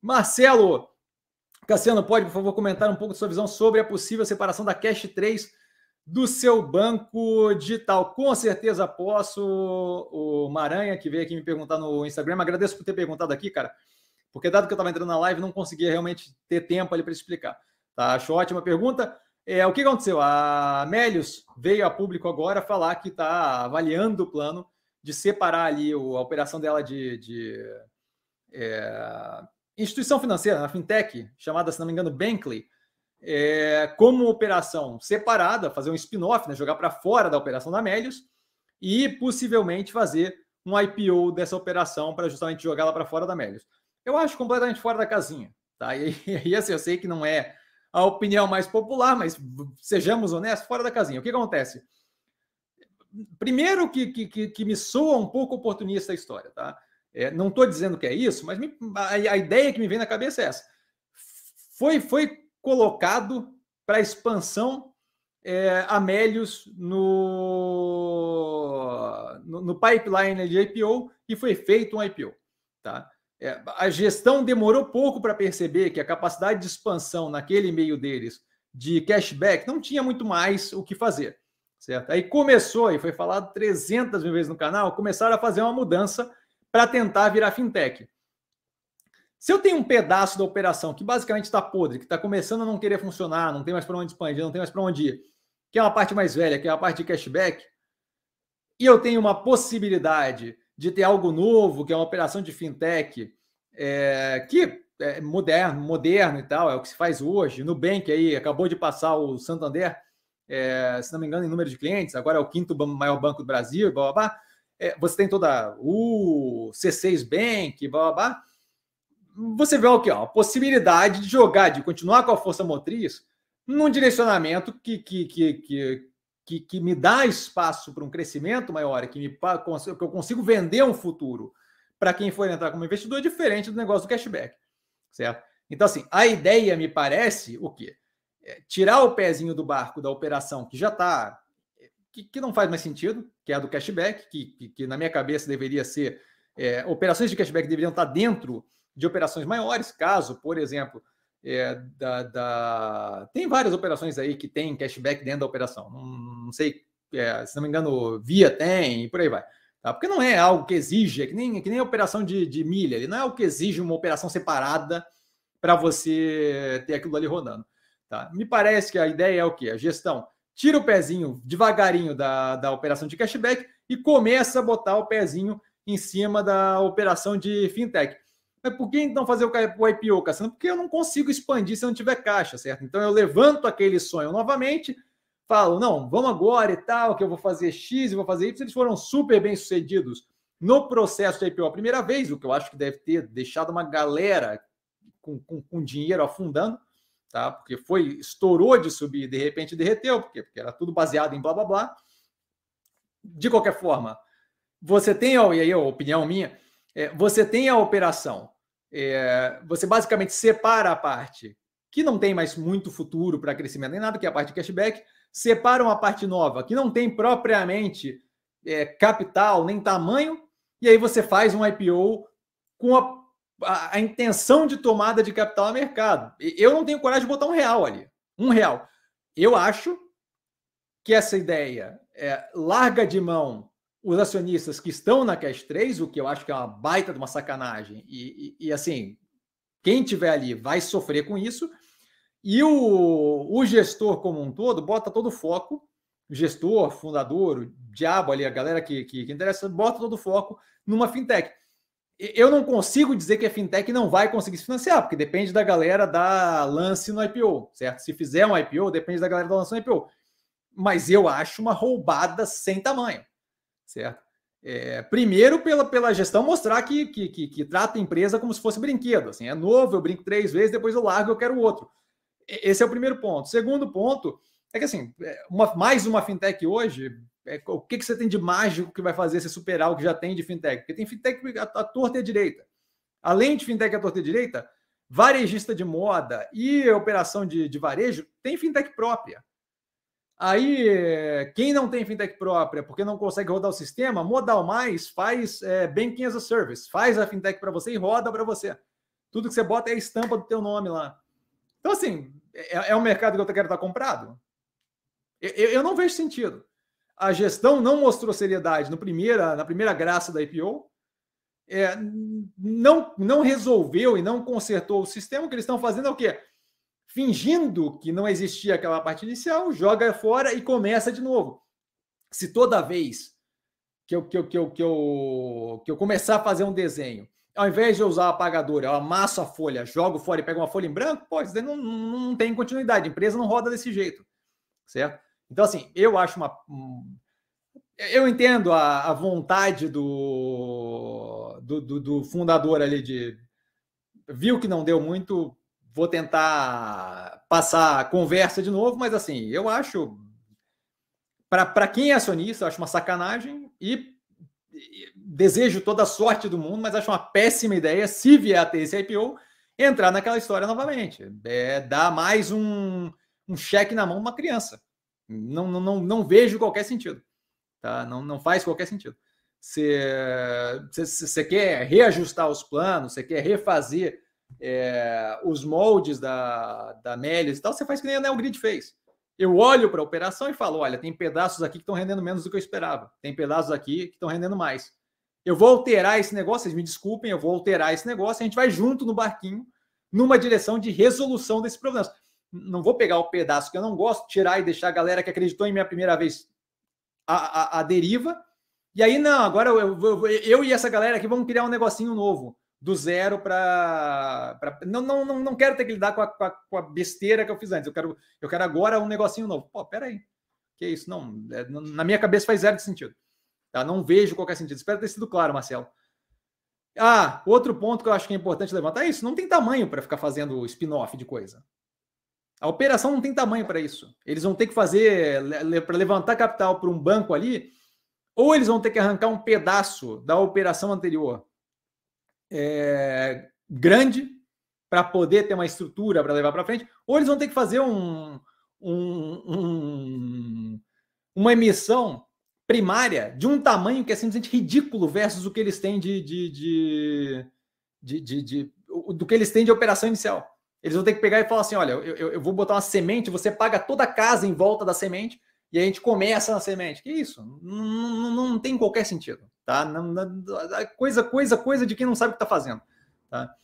Marcelo Cassiano, pode, por favor, comentar um pouco sua visão sobre a possível separação da Cash 3 do seu banco digital? Com certeza posso. O Maranha, que veio aqui me perguntar no Instagram, agradeço por ter perguntado aqui, cara, porque dado que eu estava entrando na live, não conseguia realmente ter tempo ali para explicar. Tá? Acho ótima pergunta. É, o que aconteceu? A Melius veio a público agora falar que está avaliando o plano de separar ali o, a operação dela de, de é, instituição financeira, a fintech, chamada, se não me engano, Bankley, é, como operação separada, fazer um spin-off, né, jogar para fora da operação da Melius e possivelmente fazer um IPO dessa operação para justamente jogá-la para fora da Melius. Eu acho completamente fora da casinha. Tá? E, e assim, eu sei que não é a opinião mais popular, mas sejamos honestos, fora da casinha. O que acontece? Primeiro que, que, que me soa um pouco oportunista a história, tá? É, não estou dizendo que é isso, mas me, a, a, ideia que me vem na cabeça é essa. Foi, foi colocado para expansão é, Amélios no, no, no, pipeline de IPO e foi feito um IPO. Tá? É, a gestão demorou pouco para perceber que a capacidade de expansão naquele meio deles de cashback não tinha muito mais o que fazer, certo? Aí começou, e foi falado 300 mil vezes no canal, começaram a fazer uma mudança para tentar virar fintech. Se eu tenho um pedaço da operação que basicamente está podre, que está começando a não querer funcionar, não tem mais para onde expandir, não tem mais para onde ir, que é uma parte mais velha, que é a parte de cashback, e eu tenho uma possibilidade de ter algo novo, que é uma operação de fintech, é, que é moderno, moderno e tal, é o que se faz hoje. Nubank aí acabou de passar o Santander, é, se não me engano, em número de clientes, agora é o quinto maior banco do Brasil, blá, blá, blá. É, você tem toda o C6 Bank, blá, blá, blá. Você vê o que? A possibilidade de jogar, de continuar com a força motriz num direcionamento que, que, que, que que, que me dá espaço para um crescimento maior, que, me, que eu consigo vender um futuro para quem for entrar como investidor, diferente do negócio do cashback, certo? Então, assim, a ideia me parece o quê? É tirar o pezinho do barco da operação que já está, que, que, não faz mais sentido, que é a do cashback, que, que, que na minha cabeça deveria ser, é, operações de cashback deveriam estar dentro de operações maiores, caso, por exemplo, é, da, da, Tem várias operações aí que tem cashback dentro da operação. Não, não sei, é, se não me engano, Via tem e por aí vai. Tá? Porque não é algo que exige, é que nem, que nem operação de, de milha, ele não é algo que exige uma operação separada para você ter aquilo ali rodando. Tá? Me parece que a ideia é o quê? A gestão tira o pezinho devagarinho da, da operação de cashback e começa a botar o pezinho em cima da operação de fintech. Mas por que então fazer o IPO, Cassiano? Porque eu não consigo expandir se não tiver caixa, certo? Então eu levanto aquele sonho novamente, falo, não, vamos agora e tal, que eu vou fazer X e vou fazer Y. Eles foram super bem sucedidos no processo de IPO a primeira vez, o que eu acho que deve ter deixado uma galera com, com, com dinheiro afundando, tá? Porque foi, estourou de subir, de repente derreteu, porque, porque era tudo baseado em blá blá blá. De qualquer forma, você tem, e aí a opinião minha, é, você tem a operação, é, você basicamente separa a parte que não tem mais muito futuro para crescimento nem nada, que é a parte de cashback, separa uma parte nova que não tem propriamente é, capital nem tamanho, e aí você faz um IPO com a, a, a, intenção de tomada de capital a mercado. Eu não tenho coragem de botar um real ali. Um real. Eu acho que essa ideia é, larga de mão os acionistas que estão na Cash 3, o que eu acho que é uma baita de uma sacanagem, e, e, e assim, quem tiver ali vai sofrer com isso, e o, o gestor como um todo bota todo o foco, gestor, fundador, o diabo ali, a galera que, que, que interessa, bota todo o foco numa fintech. Eu não consigo dizer que a fintech não vai conseguir se financiar, porque depende da galera da lance no IPO, certo? Se fizer um IPO, depende da galera da lance no IPO. Mas eu acho uma roubada sem tamanho certo? É, primeiro, pela, pela gestão mostrar que, que, que, que, trata a empresa como se fosse brinquedo. Assim, é novo, eu brinco três vezes, depois eu largo, eu quero outro. Esse é o primeiro ponto. Segundo ponto é que, assim, é, uma, mais uma fintech hoje, é, o que, que você tem de mágico que vai fazer você superar o que já tem de fintech? Porque tem fintech a, a torta e a direita. Além de fintech a torta e a direita, varejista de moda e operação de, de varejo tem fintech própria. Aí, quem não tem fintech própria, porque não consegue rodar o sistema, Modal Mais faz é, Banking as a Service, faz a fintech para você e roda para você. Tudo que você bota é a estampa do teu nome lá. Então, assim, é, é um mercado que eu quero estar comprado? Eu, eu não vejo sentido. A gestão não mostrou seriedade no primeira, na primeira graça da IPO. É, não, não resolveu e não consertou o sistema. O que eles estão fazendo é o quê? Fingindo que não existia aquela parte inicial, joga fora e começa de novo. Se toda vez que eu, que eu, que eu, que eu, que eu começar a fazer um desenho ao invés de usar o apagador, eu amasso a folha, jogo fora e pego uma folha em branco, pô, isso não, não tem continuidade. A empresa não roda desse jeito, certo? Então, assim, eu acho uma. Eu entendo a, a vontade do, do, do, do fundador ali de. Viu que não deu muito, vou tentar passar a conversa de novo, mas assim, eu acho. Para quem é acionista, eu acho uma sacanagem e desejo toda a sorte do mundo, mas acho uma péssima ideia, se vier a ter esse IPO, entrar naquela história novamente. É dar mais um, um cheque na mão de uma criança. Não, não, não, não vejo qualquer sentido. Tá? Não, não faz qualquer sentido. Você quer reajustar os planos, você quer refazer é, os moldes da, da Melius e tal, você faz que nem a Neogrid fez. Eu olho para a operação e falo: olha, tem pedaços aqui que estão rendendo menos do que eu esperava, tem pedaços aqui que estão rendendo mais. Eu vou alterar esse negócio, vocês me desculpem, eu vou alterar esse negócio, a gente vai junto no barquinho, numa direção de resolução desses problemas. Não vou pegar o pedaço que eu não gosto, tirar e deixar a galera que acreditou em minha primeira vez a, a, a deriva. E aí, não, agora eu, eu, eu, e essa galera aqui vamos criar um negocinho novo, do zero para. Não, não, não, não quero ter que lidar com a, com, a, com a, besteira que eu fiz antes. Eu quero, eu quero agora um negocinho novo. Pô, peraí. Que isso? Não, é, na minha cabeça faz zero de sentido. Tá? Não vejo qualquer sentido. Espero ter sido claro, Marcelo. Ah, outro ponto que eu acho que é importante levantar é isso. Não tem tamanho para ficar fazendo spin-off de coisa. A operação não tem tamanho para isso. Eles vão ter que fazer, para levantar capital para um banco ali, ou eles vão ter que arrancar um pedaço da operação anterior é, grande para poder ter uma estrutura para levar para frente, ou eles vão ter que fazer um, um, um, uma emissão primária de um tamanho que é simplesmente ridículo versus o que eles têm de, de, de, de, de, do que eles têm de operação inicial. Eles vão ter que pegar e falar assim: olha, eu, eu vou botar uma semente, você paga toda a casa em volta da semente e a gente começa na semente. Que isso? Não, não, não tem qualquer sentido, tá? Não, coisa, coisa, coisa de quem não sabe o que está fazendo, tá?